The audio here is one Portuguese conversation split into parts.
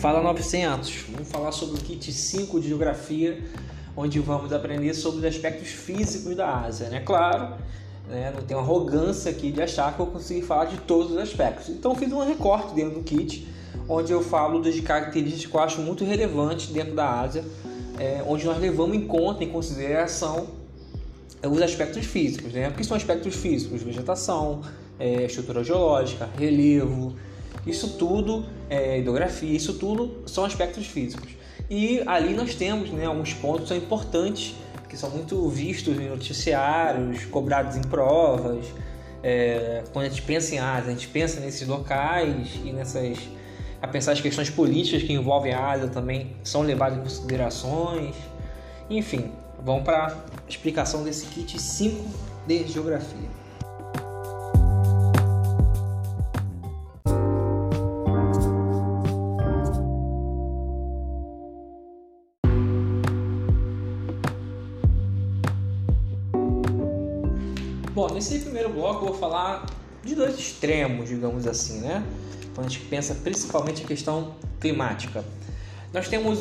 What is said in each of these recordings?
Fala 900. Vamos falar sobre o kit 5 de geografia, onde vamos aprender sobre os aspectos físicos da Ásia, né? Claro, né? não tenho arrogância aqui de achar que eu consegui falar de todos os aspectos. Então fiz um recorte dentro do kit, onde eu falo das características que eu acho muito relevantes dentro da Ásia, é, onde nós levamos em conta, em consideração os aspectos físicos, né? O que são aspectos físicos? Vegetação, é, estrutura geológica, relevo, isso tudo, é, hidrografia, isso tudo são aspectos físicos. E ali nós temos né, alguns pontos que são importantes, que são muito vistos em noticiários, cobrados em provas. É, quando a gente pensa em Ásia, a gente pensa nesses locais e nessas. A pensar as questões políticas que envolvem a Ásia também são levadas em considerações. Enfim, vamos para a explicação desse kit 5 de geografia. Nesse primeiro bloco eu vou falar de dois extremos, digamos assim, né? Quando a gente pensa principalmente em questão climática. Nós temos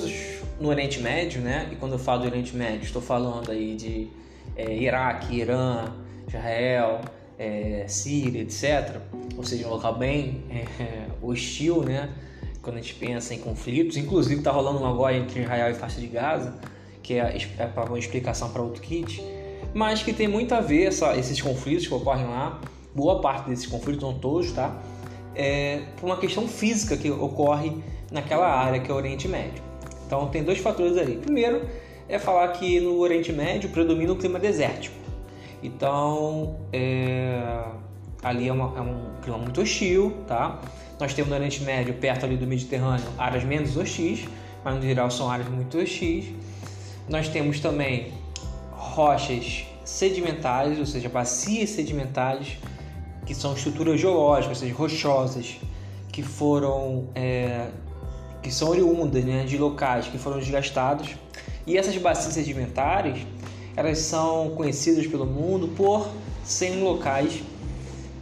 no Oriente Médio, né? E quando eu falo do Oriente Médio, estou falando aí de é, Iraque, Irã, Israel, é, Síria, etc. Ou seja, um local bem é, hostil, né? Quando a gente pensa em conflitos, inclusive está rolando um agora entre Israel e faixa de Gaza, que é, é uma explicação para outro kit, mas que tem muito a ver essa, esses conflitos que ocorrem lá, boa parte desses conflitos, não todos, tá? É, por uma questão física que ocorre naquela área que é o Oriente Médio. Então tem dois fatores aí. Primeiro é falar que no Oriente Médio predomina o clima desértico. Então é, ali é, uma, é, um clima muito hostil, tá? Nós temos no Oriente Médio, perto ali do Mediterrâneo, áreas menos hostis, mas no geral são áreas muito hostis. Nós temos também rochas sedimentares, ou seja, bacias sedimentares, que são estruturas geológicas, ou seja, rochosas, que foram é, que são oriundas né, de locais que foram desgastados. E essas bacias sedimentares, elas são conhecidas pelo mundo por serem locais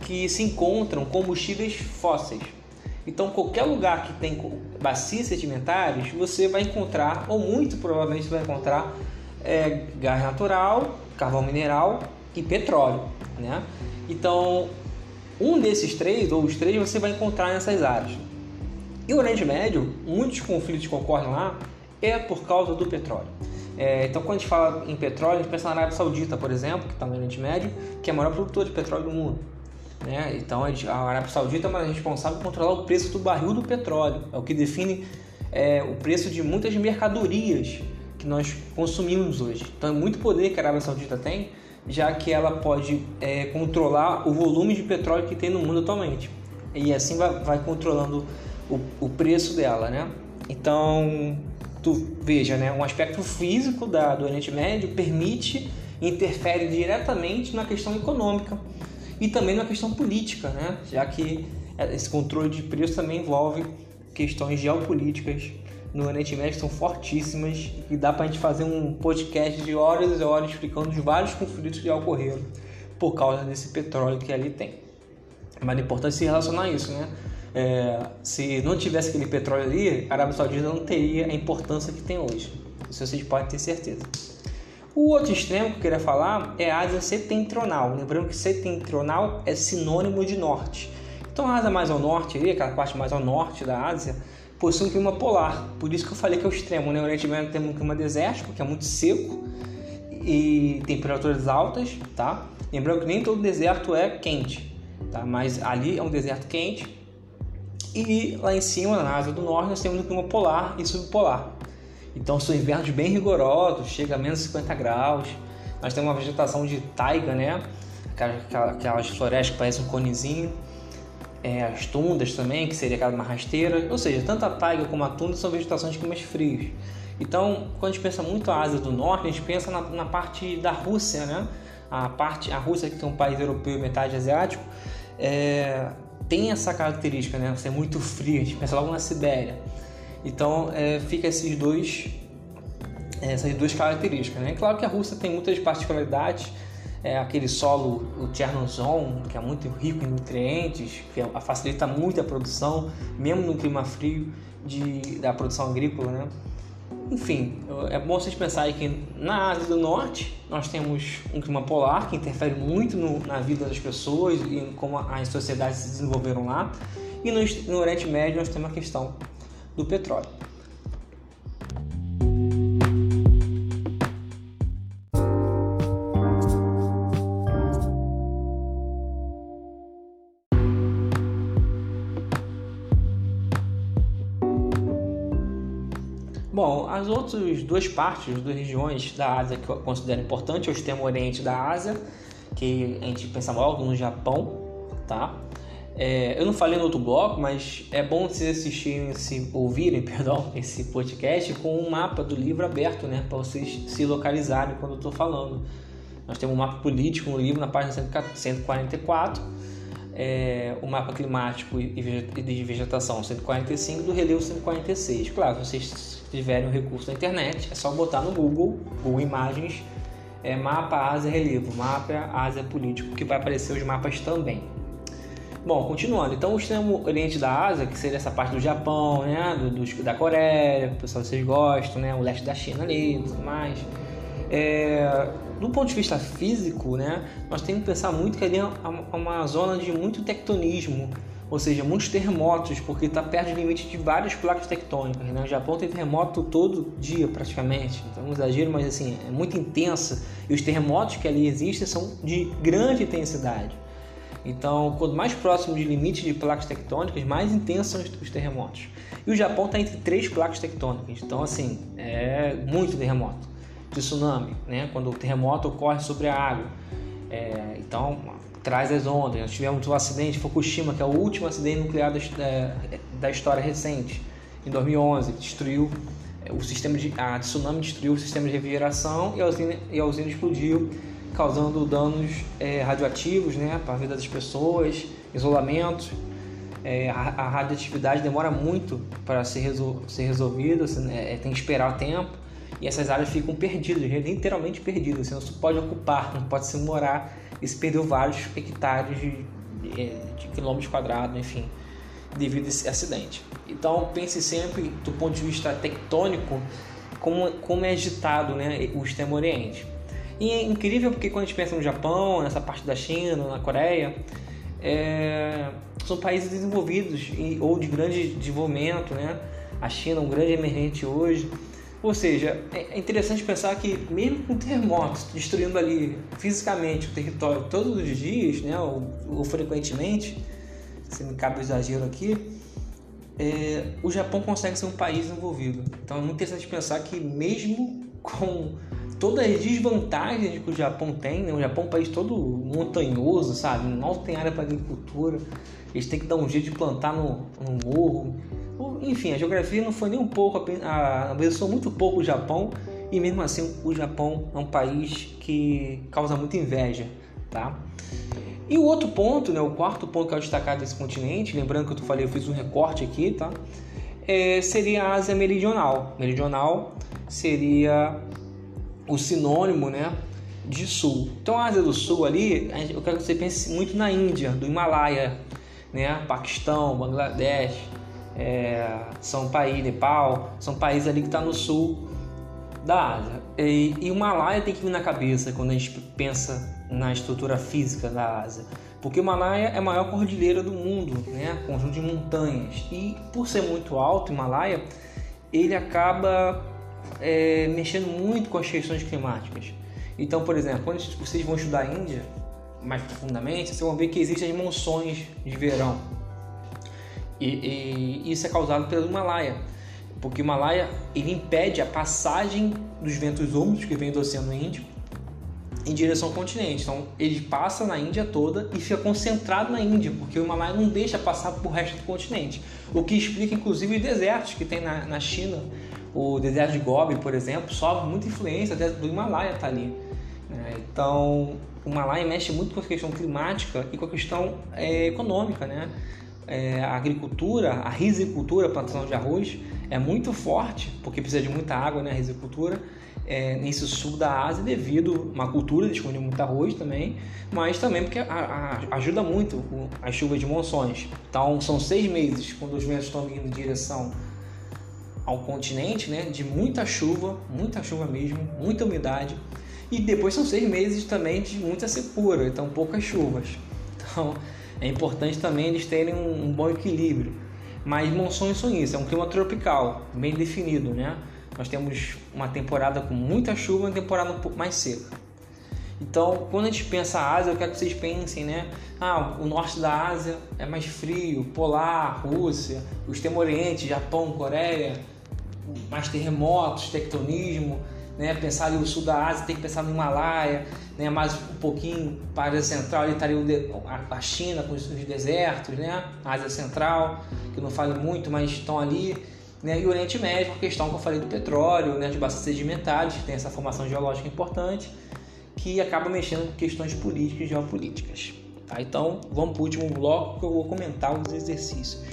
que se encontram combustíveis fósseis. Então, qualquer lugar que tem bacias sedimentares, você vai encontrar, ou muito provavelmente vai encontrar, é, gás natural, carvão mineral e petróleo. Né? Então, um desses três, ou os três, você vai encontrar nessas áreas. E o Oriente Médio, muitos conflitos que ocorrem lá é por causa do petróleo. É, então, quando a gente fala em petróleo, a gente pensa na Arábia Saudita, por exemplo, que está no Oriente Médio, que é o maior produtor de petróleo do mundo. Né? Então, a Arábia Saudita é responsável por controlar o preço do barril do petróleo, é o que define é, o preço de muitas mercadorias que nós consumimos hoje. Então, é muito poder que a Arábia Saudita tem, já que ela pode é, controlar o volume de petróleo que tem no mundo atualmente. E assim vai, vai controlando o, o preço dela, né? Então, tu veja, né? Um aspecto físico da, do Oriente Médio permite, interfere diretamente na questão econômica e também na questão política, né? Já que esse controle de preço também envolve questões geopolíticas no que são fortíssimas e dá para a gente fazer um podcast de horas e horas explicando os vários conflitos que ocorreram por causa desse petróleo que ali tem. Mas é importante se relacionar a isso, né? É, se não tivesse aquele petróleo ali, a Arábia Saudita não teria a importância que tem hoje. Isso vocês podem ter certeza. O outro extremo que eu queria falar é a Ásia setentrional. Lembrando que setentrional é sinônimo de norte. Então a Ásia mais ao norte, ali, aquela parte mais ao norte da Ásia, possui um clima polar. Por isso que eu falei que é o extremo. Né? O Oriente Médio tem um clima desértico, que é muito seco e temperaturas altas. Tá? Lembrando que nem todo deserto é quente, tá? mas ali é um deserto quente e lá em cima, na Ásia do Norte, nós temos o clima polar e subpolar. Então são invernos bem rigorosos, chega a menos 50 graus. Nós temos uma vegetação de taiga, né? Aquelas florestas que parecem um conezinho. É, as tundas também, que seria aquela rasteira. Ou seja, tanto a taiga como a tunda são vegetações de climas frios. Então, quando a gente pensa muito a Ásia do Norte, a gente pensa na, na parte da Rússia, né? A parte, a Rússia que é um país europeu e metade asiático, é, tem essa característica, né? Ser muito frio, a gente pensa logo na Sibéria. Então é, fica esses dois, é, essas duas características. Né? Claro que a Rússia tem muitas particularidades, é, aquele solo, o Chernozem, que é muito rico em nutrientes, que facilita muito a produção, mesmo no clima frio. de, da produção agrícola, né? Enfim, é bom vocês pensarem que na Ásia do Norte nós temos um clima polar que interfere muito no, na vida das pessoas e como as sociedades se desenvolveram lá. E no, no Oriente Médio nós temos a questão do petróleo. Bom, as outras duas partes, as duas regiões da Ásia que eu considero importante é o extremo oriente da Ásia, que a gente pensa logo no Japão, tá? É, eu não falei no outro bloco, mas é bom vocês assistirem, se ouvirem, perdão, esse podcast com um mapa do livro aberto, né, para vocês se localizarem quando eu estou falando. Nós temos um mapa político no livro na página 144 é, o mapa climático e de vegetação 145 do relevo 146. Claro, vocês tiverem o recurso da internet, é só botar no Google, Google Imagens, é, mapa Ásia Relevo, mapa Ásia Político, que vai aparecer os mapas também. Bom, continuando, então o extremo oriente da Ásia, que seria essa parte do Japão, né, do, do da Coreia, pessoal vocês gostam, né, o leste da China ali, tudo mais. É, do ponto de vista físico, né, nós temos que pensar muito que ali é uma zona de muito tectonismo, ou seja, muitos terremotos, porque está perto do limite de várias placas tectônicas. Né? O Japão tem terremoto todo dia praticamente, então um exagero, mas assim, é muito intensa. E os terremotos que ali existem são de grande intensidade. Então, quanto mais próximo de limite de placas tectônicas, mais intensos são os terremotos. E o Japão está entre três placas tectônicas, então assim, é muito terremoto de tsunami, né? quando o terremoto ocorre sobre a água. É, então, traz as ondas. Nós tivemos o acidente de Fukushima, que é o último acidente nuclear da, da história recente, em 2011. Destruiu é, o sistema de. A tsunami destruiu o sistema de refrigeração e a usina, e a usina explodiu, causando danos é, radioativos né, para a vida das pessoas, isolamento. É, a, radioatividade demora muito para ser, resol, ser resolvida, é, tem que esperar tempo e essas áreas ficam perdidas, literalmente perdidas. Você não pode ocupar, não pode se morar e se perdeu vários hectares de, de, de quilômetros quadrados, enfim, devido a esse acidente. Então pense sempre do ponto de vista tectônico como, como é agitado né, o extremo oriente. E é incrível porque quando a gente pensa no Japão, nessa parte da China, na Coreia, é, são países desenvolvidos ou de grande desenvolvimento, né? A China é um grande emergente hoje. Ou seja, é interessante pensar que mesmo com terremotos destruindo ali fisicamente o território todos os dias, né, ou, ou frequentemente, se me cabe o exagero aqui, é, o Japão consegue ser um país desenvolvido. Então é muito interessante pensar que mesmo com todas as desvantagens que o Japão tem, né, o Japão é um país todo montanhoso, sabe, mal tem área para agricultura, eles têm que dar um jeito de plantar no, no morro, enfim, a geografia não foi nem um pouco, abençoou muito pouco o Japão e mesmo assim o Japão é um país que causa muita inveja, tá? E o outro ponto, né, o quarto ponto que eu destacar desse continente, lembrando que eu falei, eu fiz um recorte aqui, tá? É, seria a Ásia Meridional. Meridional seria o sinônimo, né, de Sul. Então a Ásia do Sul ali, eu quero que você pense muito na Índia, do Himalaia, né, Paquistão, Bangladesh, é, são países, Nepal, são países ali que estão tá no sul da Ásia. E, e o Himalaia tem que vir na cabeça quando a gente pensa na estrutura física da Ásia. Porque o Himalaia é a maior cordilheira do mundo, né? conjunto de montanhas. E por ser muito alto, o Himalaia, ele acaba é, mexendo muito com as questões climáticas. Então, por exemplo, quando vocês vão estudar a Índia mais profundamente, vocês vão ver que existem as monções de verão. E, e isso é causado pelo Himalaia, porque o Himalaia ele impede a passagem dos ventos úmidos que vêm do Oceano Índico em direção ao continente. Então ele passa na Índia toda e fica concentrado na Índia, porque o Himalaia não deixa passar para o resto do continente. O que explica inclusive os desertos que tem na, na China. O deserto de Gobi, por exemplo, sofre muita influência do Himalaia tá ali. Né? Então o Himalaia mexe muito com a questão climática e com a questão é, econômica, né? É, a agricultura, a risicultura, a plantação de arroz, é muito forte, porque precisa de muita água, né, risicultura, é, nesse sul da Ásia, devido a uma cultura de consumir muito arroz também, mas também porque a, a, ajuda muito as chuvas de monções. Então, são seis meses quando os ventos estão indo em direção ao continente, né, de muita chuva, muita chuva mesmo, muita umidade, e depois são seis meses também de muita secura, então poucas chuvas. Então é importante também eles terem um, um bom equilíbrio. Mas monções são isso, é um clima tropical, bem definido, né? Nós temos uma temporada com muita chuva e uma temporada um pouco mais seca. Então, quando a gente pensa Ásia, eu quero que vocês pensem, né? Ah, o norte da Ásia é mais frio, polar, Rússia, o extremo oriente, Japão, Coreia, mais terremotos, tectonismo, né? Pensar ali o sul da Ásia, tem que pensar no Himalaia, né? Mais um pouquinho para a Ásia Central, ali estaria a China com os desertos, né? A Ásia Central, que não falo muito, mas estão ali. Né? E o Oriente Médio, a questão que eu falei do petróleo, né? de bacias sedimentares, que tem essa formação geológica importante que acaba mexendo com questões políticas e geopolíticas. Tá? Então, vamos para o último bloco que eu vou comentar os exercícios.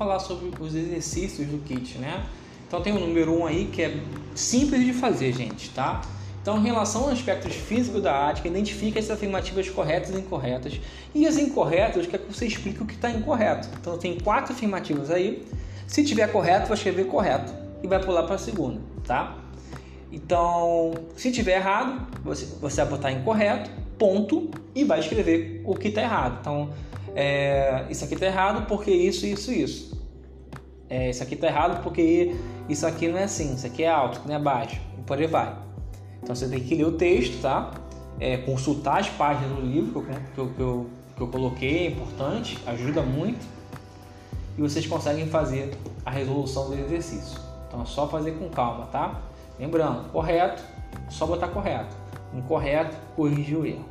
Falar sobre os exercícios do kit, né? Então tem o número 1 um aí que é simples de fazer, gente, tá? Então, em relação aos aspectos físicos da ática, identifica as afirmativas corretas e incorretas. E as incorretas, quer que você explique o que está incorreto. Então, tem quatro afirmativas aí. Se tiver correto, vai escrever correto e vai pular para a segunda, tá? Então, se tiver errado, você, você vai botar incorreto, ponto, e vai escrever o que está errado. Então, é, isso aqui está errado porque isso, isso, isso. É, isso aqui está errado porque isso aqui não é assim, isso aqui é alto, não é baixo, e por aí vai. Então você tem que ler o texto, tá? É, consultar as páginas do livro que eu, que, eu, que, eu, que eu coloquei, é importante, ajuda muito. E vocês conseguem fazer a resolução do exercício. Então é só fazer com calma, tá? Lembrando, correto, só botar correto. Incorreto, corrigir o erro.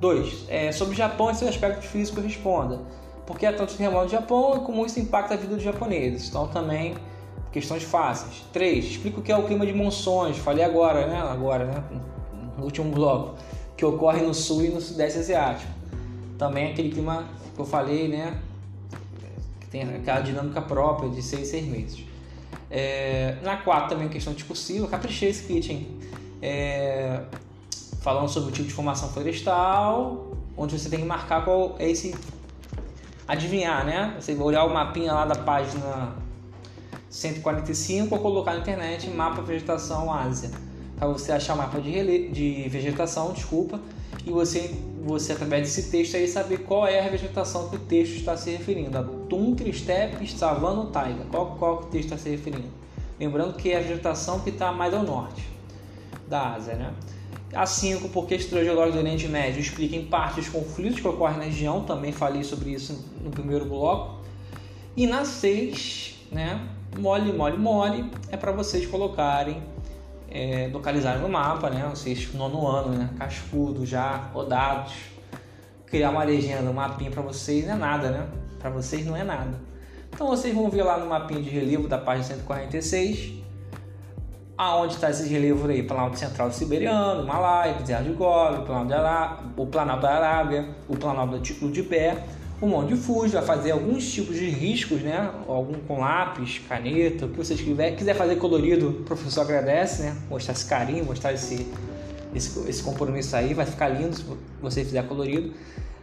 2. É, sobre o Japão e seus aspectos físicos, responda. Por que há tantos terremotos no Japão e como isso impacta a vida dos japoneses? Então também Questões fáceis. 3. Explica o que é o clima de monções. Falei agora, né? Agora, né? No último bloco. Que ocorre no sul e no sudeste asiático. Também aquele clima que eu falei, né? Que tem aquela dinâmica própria de 6 6 meses. É, na 4 também questão discursiva. Caprichei esse kit, hein? É, falando sobre o tipo de formação florestal, onde você tem que marcar qual é esse. Adivinhar, né? Você vai olhar o mapinha lá da página 145 ou colocar na internet mapa vegetação Ásia para você achar o mapa de, rele... de vegetação, desculpa, e você, você através desse texto aí saber qual é a vegetação que o texto está se referindo, a tundra, estepe, savana ou taiga, qual, qual que o texto está se referindo. Lembrando que é a vegetação que está mais ao norte da Ásia, né? A 5, porque estudos geológicos do Oriente Médio explica em parte os conflitos que ocorrem na região, também falei sobre isso no primeiro bloco. E na 6, né, mole, mole, mole, é para vocês colocarem, é, localizarem no mapa, né? Vocês nono ano, né? Cascudo, já rodados. Criar uma legenda, um mapinha para vocês não é nada, né? Para vocês não é nada. Então vocês vão ver lá no mapinha de relevo da página 146 aonde está esse relevo aí? Planalto Central Siberiano, Malaya, Deserto de Gobi, o Planalto da Arábia, o Planalto do Pé o Monte Fuji, vai fazer alguns tipos de riscos, né? Algum com lápis, caneta, o que vocês quiser. Quiser fazer colorido, o professor agradece, né? Mostrar esse carinho, mostrar esse, esse, esse compromisso aí, vai ficar lindo se você fizer colorido.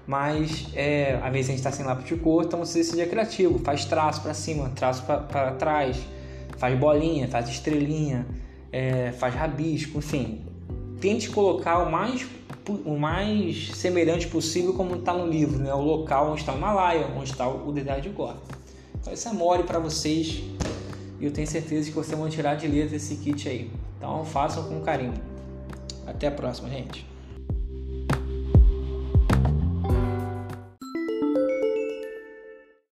Mas é, às vezes a gente está sem lápis de cor, então você seja criativo, faz traço para cima, traço para trás, faz bolinha, faz estrelinha, é, faz rabisco, enfim. Tente colocar o mais o mais semelhante possível como está no livro, né? o local onde está o Himalaia, onde está o deserto de Gobi. Então isso é mole para vocês e eu tenho certeza que vocês vão tirar de letra esse kit aí. Então façam com carinho. Até a próxima, gente.